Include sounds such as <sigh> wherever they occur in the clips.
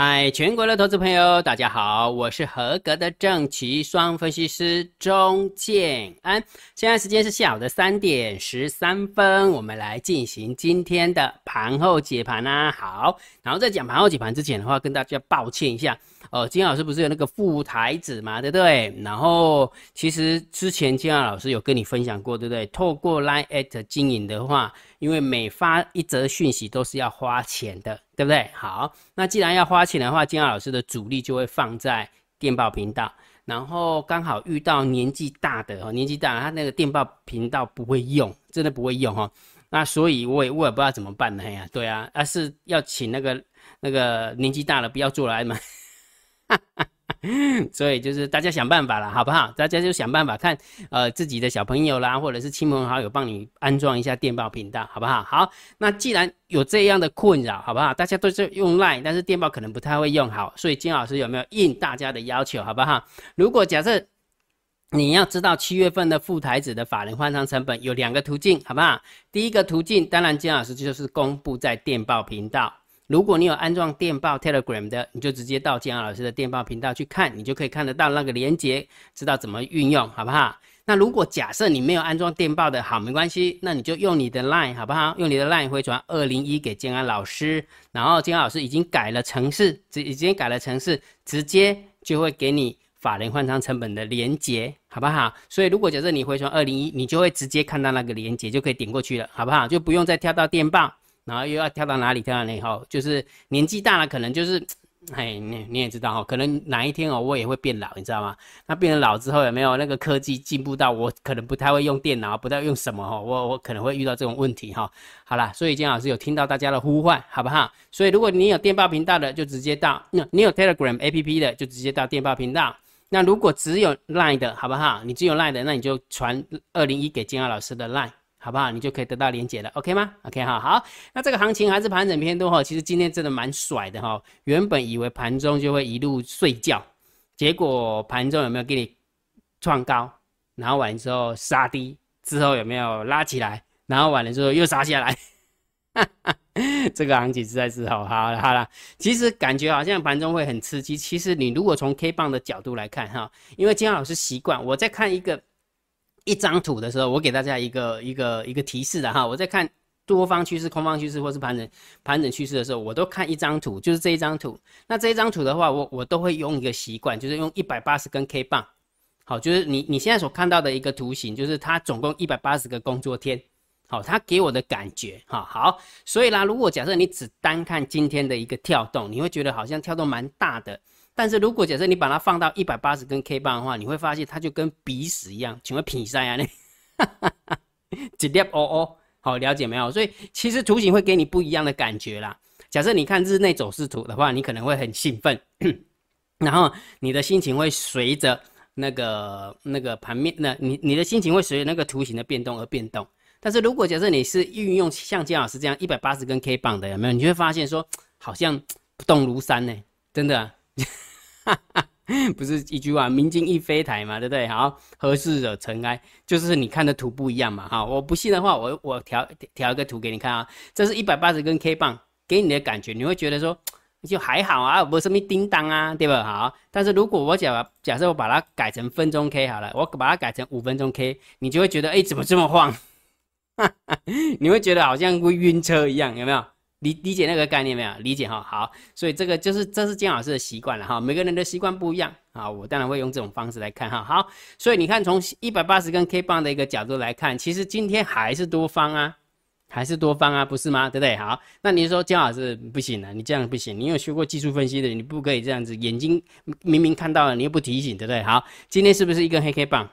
嗨，全国的投资朋友，大家好，我是合格的正奇双分析师钟建安。现在时间是下午的三点十三分，我们来进行今天的盘后解盘啦。好，然后在讲盘后解盘之前的话，跟大家抱歉一下，哦，金老师不是有那个副台子嘛，对不对？然后其实之前金老师有跟你分享过，对不对？透过 Line at 经营的话，因为每发一则讯息都是要花钱的。对不对？好，那既然要花钱的话，金耀老师的主力就会放在电报频道，然后刚好遇到年纪大的哦，年纪大，他那个电报频道不会用，真的不会用哈。那所以我也我也不知道怎么办呢呀？对啊，而是要请那个那个年纪大了不要做来嘛。<laughs> 所以就是大家想办法了，好不好？大家就想办法看，呃，自己的小朋友啦，或者是亲朋好友帮你安装一下电报频道，好不好？好，那既然有这样的困扰，好不好？大家都是用 Line，但是电报可能不太会用好，所以金老师有没有应大家的要求，好不好？如果假设你要知道七月份的副台子的法人换仓成本有两个途径，好不好？第一个途径，当然金老师就是公布在电报频道。如果你有安装电报 Telegram 的，你就直接到建安老师的电报频道去看，你就可以看得到那个连接，知道怎么运用，好不好？那如果假设你没有安装电报的，好，没关系，那你就用你的 Line，好不好？用你的 Line 回传二零一给建安老师，然后建安老师已经改了程式，已经改了程式，直接就会给你法人换仓成本的连接，好不好？所以如果假设你回传二零一，你就会直接看到那个连接，就可以点过去了，好不好？就不用再跳到电报。然后又要跳到哪里？跳到哪里？哈，就是年纪大了，可能就是，<tsk> 哎，你你也知道哈，可能哪一天哦，我也会变老，你知道吗？那变成老之后有没有那个科技进步到我可能不太会用电脑，不太用什么哈？我我可能会遇到这种问题哈。好啦，所以金老师有听到大家的呼唤，好不好？所以如果你有电报频道的，就直接到；那你有 Telegram APP 的，就直接到电报频道。那如果只有 Line 的，好不好？你只有 Line 的，那你就传二零一给金老师的 Line。好不好？你就可以得到连接了，OK 吗？OK 哈，好。那这个行情还是盘整偏多哈，其实今天真的蛮甩的哈。原本以为盘中就会一路睡觉，结果盘中有没有给你创高？然后完之后杀低，之后有没有拉起来？然后完了之后又杀下来。<laughs> 这个行情实在是好，好了好了。其实感觉好像盘中会很刺激，其实你如果从 K 棒的角度来看哈，因为金老师习惯我在看一个。一张图的时候，我给大家一个一个一个提示的哈，我在看多方趋势、空方趋势或是盘整盘整趋势的时候，我都看一张图，就是这一张图。那这一张图的话，我我都会用一个习惯，就是用一百八十根 K 棒，好，就是你你现在所看到的一个图形，就是它总共一百八十个工作天，好，它给我的感觉哈好，所以啦，如果假设你只单看今天的一个跳动，你会觉得好像跳动蛮大的。但是如果假设你把它放到一百八十根 K 棒的话，你会发现它就跟鼻屎一样，请问比赛啊？你 <laughs> 直接哦哦，好了解没有？所以其实图形会给你不一样的感觉啦。假设你看日内走势图的话，你可能会很兴奋，<clears throat> 然后你的心情会随着那个那个盘面，那你你的心情会随着那个图形的变动而变动。但是如果假设你是运用像姜老师这样一百八十根 K 棒的，有没有？你就会发现说好像不动如山呢，真的。<laughs> 不是一句话，明镜亦非台嘛，对不对？好，何事惹尘埃，就是你看的图不一样嘛。哈，我不信的话，我我调调一个图给你看啊。这是一百八十根 K 棒，给你的感觉，你会觉得说就还好啊，不什么叮当啊，对吧？好，但是如果我假假设我把它改成分钟 K 好了，我把它改成五分钟 K，你就会觉得哎，怎么这么晃？<laughs> 你会觉得好像会晕车一样，有没有？理理解那个概念没有？理解哈，好，所以这个就是这是姜老师的习惯了哈，每个人的习惯不一样啊，我当然会用这种方式来看哈，好，所以你看从一百八十根 K 棒的一个角度来看，其实今天还是多方啊，还是多方啊，不是吗？对不对？好，那你说姜老师不行了，你这样不行，你有学过技术分析的，你不可以这样子，眼睛明明看到了，你又不提醒，对不对？好，今天是不是一根黑 K 棒？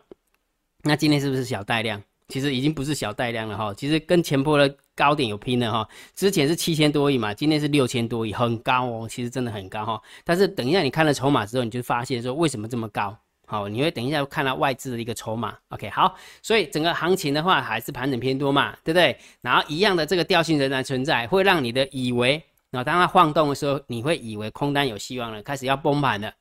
那今天是不是小带量？其实已经不是小带量了哈，其实跟前波的高点有拼了哈。之前是七千多亿嘛，今天是六千多亿，很高哦，其实真的很高哈。但是等一下你看了筹码之后，你就发现说为什么这么高？好，你会等一下看到外资的一个筹码。OK，好，所以整个行情的话还是盘整偏多嘛，对不对？然后一样的这个调性仍然存在，会让你的以为，然后当它晃动的时候，你会以为空单有希望了，开始要崩盘了，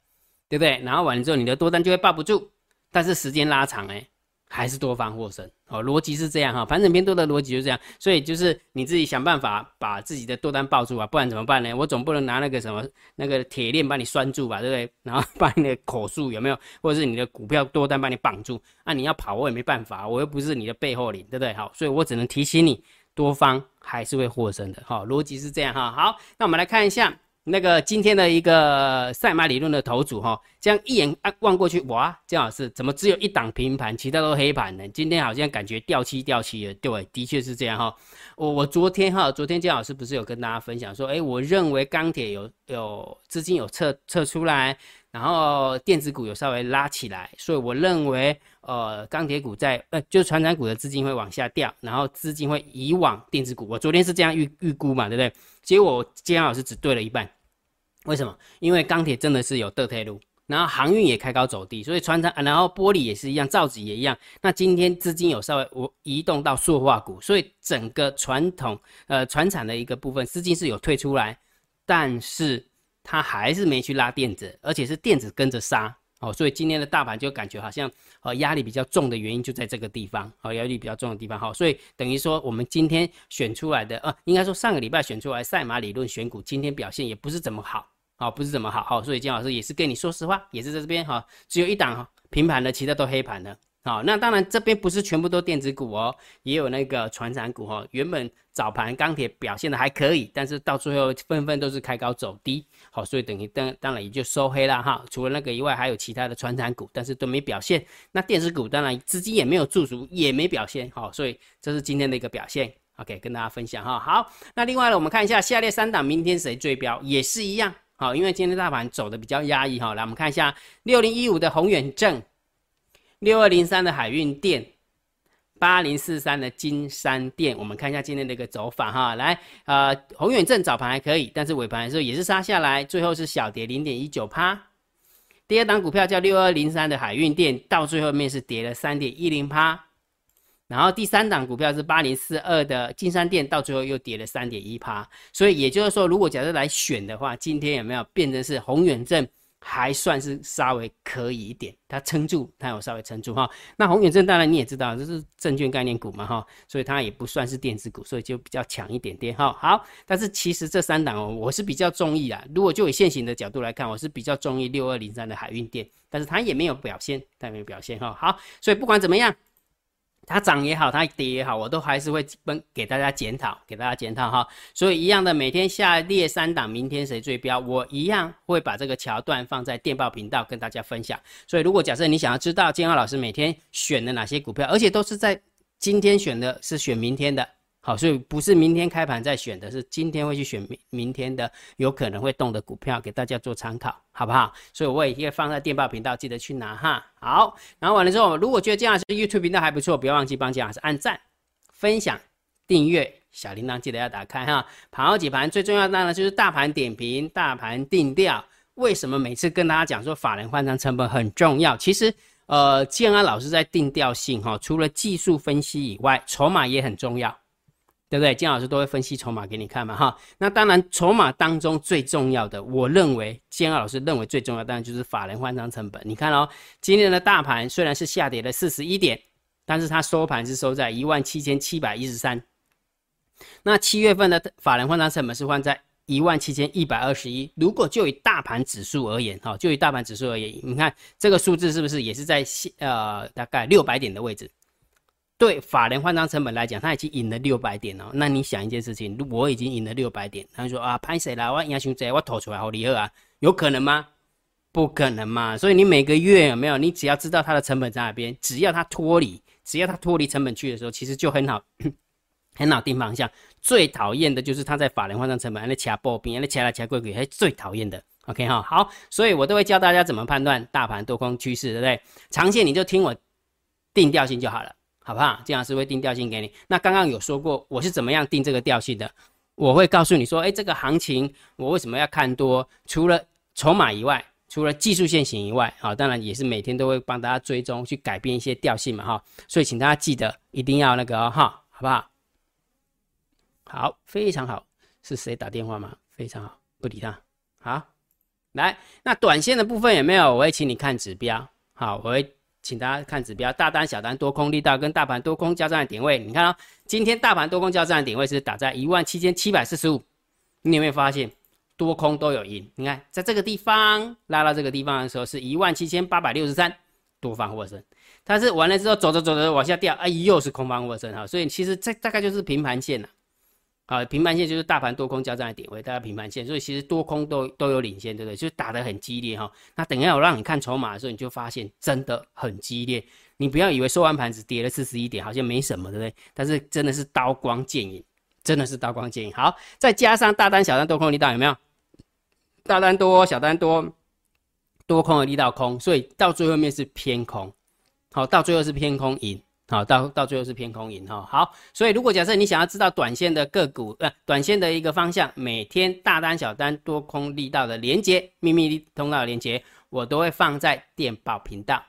对不对？然后完了之后，你的多单就会抱不住，但是时间拉长哎。还是多方获胜哦，逻辑是这样哈，盘整偏多的逻辑就这样，所以就是你自己想办法把自己的多单抱住啊，不然怎么办呢？我总不能拿那个什么那个铁链把你拴住吧，对不对？然后把你的口数有没有，或者是你的股票多单把你绑住，那你要跑我也没办法，我又不是你的背后领，对不对？好，所以我只能提醒你，多方还是会获胜的哈，逻辑是这样哈。好，那我们来看一下。那个今天的一个赛马理论的头组哈，这样一眼啊望过去，哇，姜老师怎么只有一档平盘，其他都黑盘呢？今天好像感觉掉漆掉漆了，对，的确是这样哈。我我昨天哈，昨天姜老师不是有跟大家分享说，哎，我认为钢铁有有资金有撤撤出来，然后电子股有稍微拉起来，所以我认为呃钢铁股在呃就是船长股的资金会往下掉，然后资金会移往电子股。我昨天是这样预预估嘛，对不对？结果今天老师只对了一半。为什么？因为钢铁真的是有得退路，然后航运也开高走低，所以船厂，然后玻璃也是一样，造纸也一样。那今天资金有稍微我移动到塑化股，所以整个传统呃船产的一个部分资金是有退出来，但是它还是没去拉电子，而且是电子跟着杀哦，所以今天的大盘就感觉好像呃压力比较重的原因就在这个地方哦，压力比较重的地方哈，所以等于说我们今天选出来的呃，应该说上个礼拜选出来赛马理论选股，今天表现也不是怎么好。好，不是怎么好，好，所以金老师也是跟你说实话，也是在这边哈，只有一档平盘的，其他都黑盘的。好，那当然这边不是全部都电子股哦，也有那个船产股哈。原本早盘钢铁表现的还可以，但是到最后纷纷都是开高走低，好，所以等于当当然也就收黑了哈。除了那个以外，还有其他的船产股，但是都没表现。那电子股当然资金也没有驻足，也没表现，好，所以这是今天的一个表现。OK，跟大家分享哈。好，那另外呢，我们看一下下列三档明天谁追标，也是一样。好，因为今天大盘走的比较压抑哈，来我们看一下六零一五的宏远正，六二零三的海运店，八零四三的金山店，我们看一下今天的一个走法哈，来，呃，宏远正早盘还可以，但是尾盘的时候也是杀下来，最后是小跌零点一九趴。第二档股票叫六二零三的海运店，到最后面是跌了三点一零趴。然后第三档股票是八零四二的金山店，到最后又跌了三点一趴，所以也就是说，如果假设来选的话，今天有没有变成是宏远证还算是稍微可以一点，它撑住，它有稍微撑住哈。那宏远证当然你也知道，这是证券概念股嘛哈，所以它也不算是电子股，所以就比较强一点点哈。好，但是其实这三档哦，我是比较中意啊。如果就以现行的角度来看，我是比较中意六二零三的海运电，但是它也没有表现，它没有表现哈。好，所以不管怎么样。它涨也好，它跌也好，我都还是会分给大家检讨，给大家检讨哈。所以一样的，每天下列三档，明天谁最标，我一样会把这个桥段放在电报频道跟大家分享。所以如果假设你想要知道建浩老师每天选的哪些股票，而且都是在今天选的，是选明天的。好，所以不是明天开盘再选的，是今天会去选明明天的有可能会动的股票，给大家做参考，好不好？所以我也会放在电报频道，记得去拿哈。好，然后完了之后，如果觉得姜老师 YouTube 频道还不错，不要忘记帮姜老师按赞、分享、订阅，小铃铛记得要打开哈。盘后解盘最重要的呢，就是大盘点评、大盘定调。为什么每次跟大家讲说法人换仓成本很重要？其实，呃，建安老师在定调性哈，除了技术分析以外，筹码也很重要。对不对？金老师都会分析筹码给你看嘛，哈。那当然，筹码当中最重要的，我认为金老师认为最重要，当然就是法人换仓成本。你看哦，今天的大盘虽然是下跌了四十一点，但是它收盘是收在一万七千七百一十三。那七月份的法人换仓成本是换在一万七千一百二十一。如果就以大盘指数而言，哈，就以大盘指数而言，你看这个数字是不是也是在呃大概六百点的位置？对法人换仓成本来讲，他已经赢了六百点了。那你想一件事情，我已经赢了六百点，他说啊，拍谁啦？我赢熊仔，我投出来好厉害啊，有可能吗？不可能嘛。所以你每个月有没有？你只要知道它的成本在哪边，只要它脱离，只要它脱离成本区的时候，其实就很好，<clears throat> 很好定方向。最讨厌的就是他在法人换仓成本那掐波兵，那掐来掐贵贵，还最讨厌的。OK 哈，好，所以我都会教大家怎么判断大盘多空趋势，对不对？长线你就听我定调性就好了。好不好？金老师会定调性给你。那刚刚有说过我是怎么样定这个调性的，我会告诉你说，哎，这个行情我为什么要看多？除了筹码以外，除了技术线型以外，好，当然也是每天都会帮大家追踪，去改变一些调性嘛，哈。所以请大家记得一定要那个哈，好不好？好，非常好。是谁打电话吗？非常好，不理他。好，来，那短线的部分有没有？我会请你看指标。好，我会。请大家看指标，大单、小单、多空力道跟大盘多空交战的点位。你看哦，今天大盘多空交战的点位是打在一万七千七百四十五。你有没有发现多空都有赢？你看，在这个地方拉到这个地方的时候，是一万七千八百六十三，多方获胜。但是完了之后，走着走着往下掉，哎，又是空方获胜哈。所以其实这大概就是平盘线了。啊平盘线就是大盘多空交战的点位，大家平盘线，所以其实多空都都有领先，对不对？就打得很激烈哈。那等一下我让你看筹码的时候，你就发现真的很激烈。你不要以为收完盘只跌了四十一点，好像没什么，对不对？但是真的是刀光剑影，真的是刀光剑影。好，再加上大单、小单多空力道有没有？大单多，小单多，多空的力道空，所以到最后面是偏空。好，到最后是偏空赢。好，到到最后是偏空赢哈。好，所以如果假设你想要知道短线的个股，呃，短线的一个方向，每天大单、小单、多空力道的连接，秘密通道的连接，我都会放在电报频道。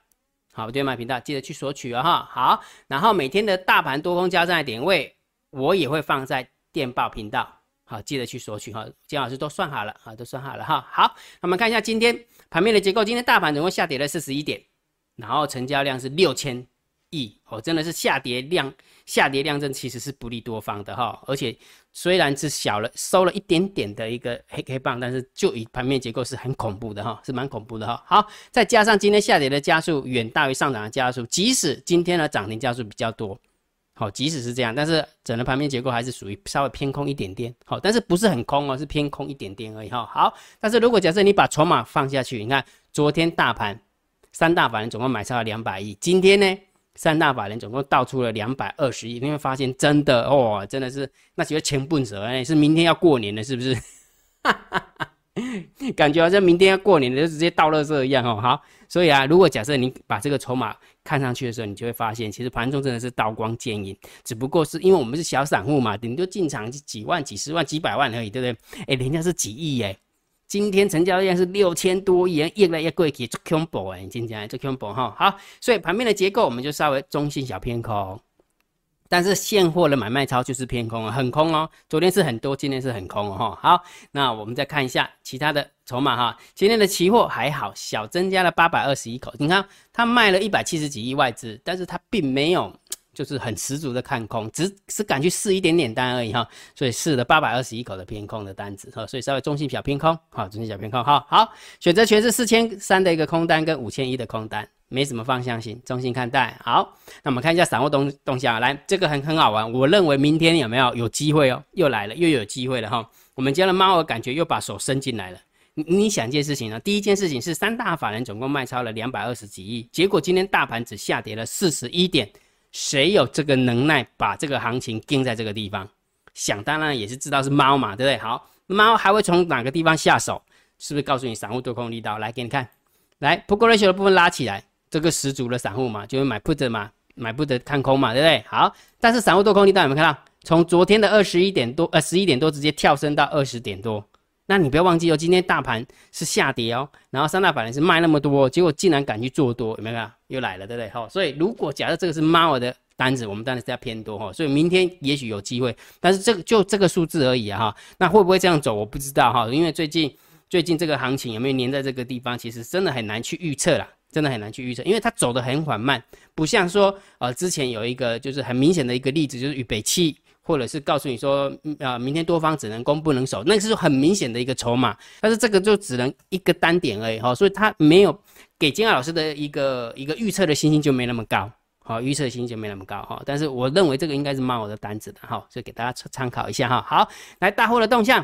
好，电报频道记得去索取哦哈。好，然后每天的大盘多空交战的点位，我也会放在电报频道。好，记得去索取哈。金老师都算好了啊，都算好了哈。好，那我们看一下今天盘面的结构，今天大盘总共下跌了四十一点，然后成交量是六千。亿哦，真的是下跌量，下跌量增其实是不利多方的哈，而且虽然是小了收了一点点的一个黑黑棒，但是就以盘面结构是很恐怖的哈，是蛮恐怖的哈。好，再加上今天下跌的加速远大于上涨的加速，即使今天的涨停加速比较多，好，即使是这样，但是整个盘面结构还是属于稍微偏空一点点，好，但是不是很空哦，是偏空一点点而已哈。好，但是如果假设你把筹码放下去，你看昨天大盘三大法人总共买超了两百亿，今天呢？三大法人总共倒出了两百二十亿，你会发现真的哦，真的是那几个钱笨蛇哎，是明天要过年了，是不是？<laughs> 感觉好像明天要过年了，就直接倒垃圾一样哦。好，所以啊，如果假设你把这个筹码看上去的时候，你就会发现，其实盘中真的是刀光剑影，只不过是因为我们是小散户嘛，顶多进场几万、几十万、几百万而已，对不对？哎，人家是几亿哎。今天成交量是六千多亿，越来越贵，去做恐怖哎！今天做恐怖哈，好，所以盘面的结构我们就稍微中性小偏空，但是现货的买卖超就是偏空啊，很空哦。昨天是很多，今天是很空哦。好，那我们再看一下其他的筹码哈，今天的期货还好，小增加了八百二十一口，你看它卖了一百七十几亿外资，但是它并没有。就是很十足的看空，只是敢去试一点点单而已哈，所以试了八百二十一口的偏空的单子哈，所以稍微中性小偏空，好，中性小偏空，哈好选择权是四千三的一个空单跟五千一的空单，没什么方向性，中性看待。好，那我们看一下散户动动向，来这个很很好玩，我认为明天有没有有机会哦，又来了，又有机会了哈，我们家的猫儿感觉又把手伸进来了。你你想一件事情呢？第一件事情是三大法人总共卖超了两百二十几亿，结果今天大盘只下跌了四十一点。谁有这个能耐把这个行情盯在这个地方？想当然也是知道是猫嘛，对不对？好，猫还会从哪个地方下手？是不是告诉你散户多空力道？来给你看，来 put ratio 的部分拉起来，这个十足的散户嘛，就会买 put 嘛，买 put 看空嘛，对不对？好，但是散户多空力道有没有看到？从昨天的二十一点多，呃，十一点多直接跳升到二十点多。那你不要忘记哦，今天大盘是下跌哦，然后三大法人是卖那么多，结果竟然敢去做多，有没有？又来了，对不对？好，所以如果假设这个是猫的单子，我们当然是要偏多哈，所以明天也许有机会，但是这个就这个数字而已啊哈。那会不会这样走？我不知道哈，因为最近最近这个行情有没有粘在这个地方，其实真的很难去预测啦，真的很难去预测，因为它走的很缓慢，不像说呃之前有一个就是很明显的一个例子，就是预备器。或者是告诉你说，啊，明天多方只能攻不能守，那个是很明显的一个筹码，但是这个就只能一个单点而已哈，所以它没有给金老师的一个一个预测的信心就没那么高，好，预测信心就没那么高哈，但是我认为这个应该是猫我的单子的哈，所以给大家参参考一下哈。好，来大户的动向，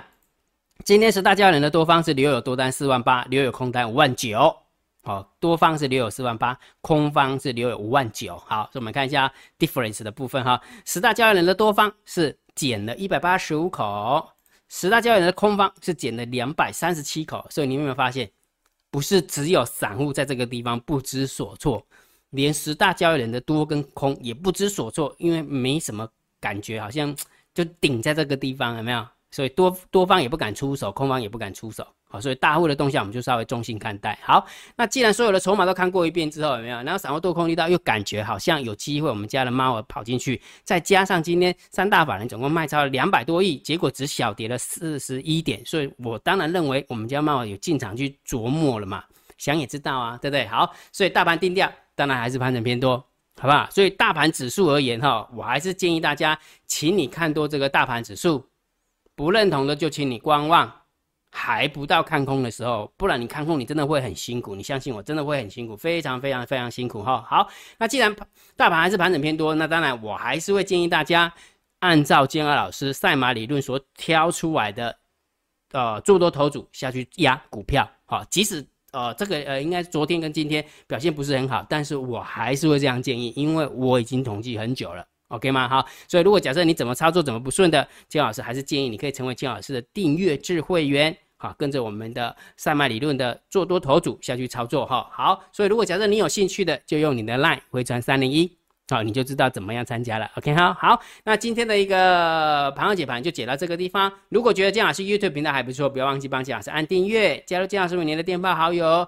今天十大交易人的多方是留有多单四万八，留有空单五万九。好，多方是留有四万八，空方是留有五万九。好，所以我们看一下 difference 的部分哈。十大交易人的多方是减了一百八十五口，十大交易人的空方是减了两百三十七口。所以你有没有发现，不是只有散户在这个地方不知所措，连十大交易人的多跟空也不知所措，因为没什么感觉，好像就顶在这个地方，有没有？所以多多方也不敢出手，空方也不敢出手。好，所以大户的动向我们就稍微中性看待。好，那既然所有的筹码都看过一遍之后，有没有？然后散户多空力道又感觉好像有机会，我们家的猫儿跑进去，再加上今天三大法人总共卖超了两百多亿，结果只小跌了四十一点，所以我当然认为我们家猫儿有进场去琢磨了嘛。想也知道啊，对不对？好，所以大盘定调。当然还是盘整偏多，好不好？所以大盘指数而言哈，我还是建议大家，请你看多这个大盘指数，不认同的就请你观望。还不到看空的时候，不然你看空你真的会很辛苦，你相信我，真的会很辛苦，非常非常非常辛苦哈。好，那既然大盘还是盘整偏多，那当然我还是会建议大家按照建二老师赛马理论所挑出来的，呃，做多头组下去压股票。好，即使呃这个呃应该昨天跟今天表现不是很好，但是我还是会这样建议，因为我已经统计很久了。OK 吗？好，所以如果假设你怎么操作怎么不顺的，金老师还是建议你可以成为金老师的订阅制会员，好，跟着我们的赛麦理论的做多头组下去操作哈。好，所以如果假设你有兴趣的，就用你的 LINE 回传三零一，好，你就知道怎么样参加了。OK 哈，好，那今天的一个盘后解盘就解到这个地方。如果觉得金老师 YouTube 频道还不错，不要忘记帮金老师按订阅，加入金老师为您的电报好友。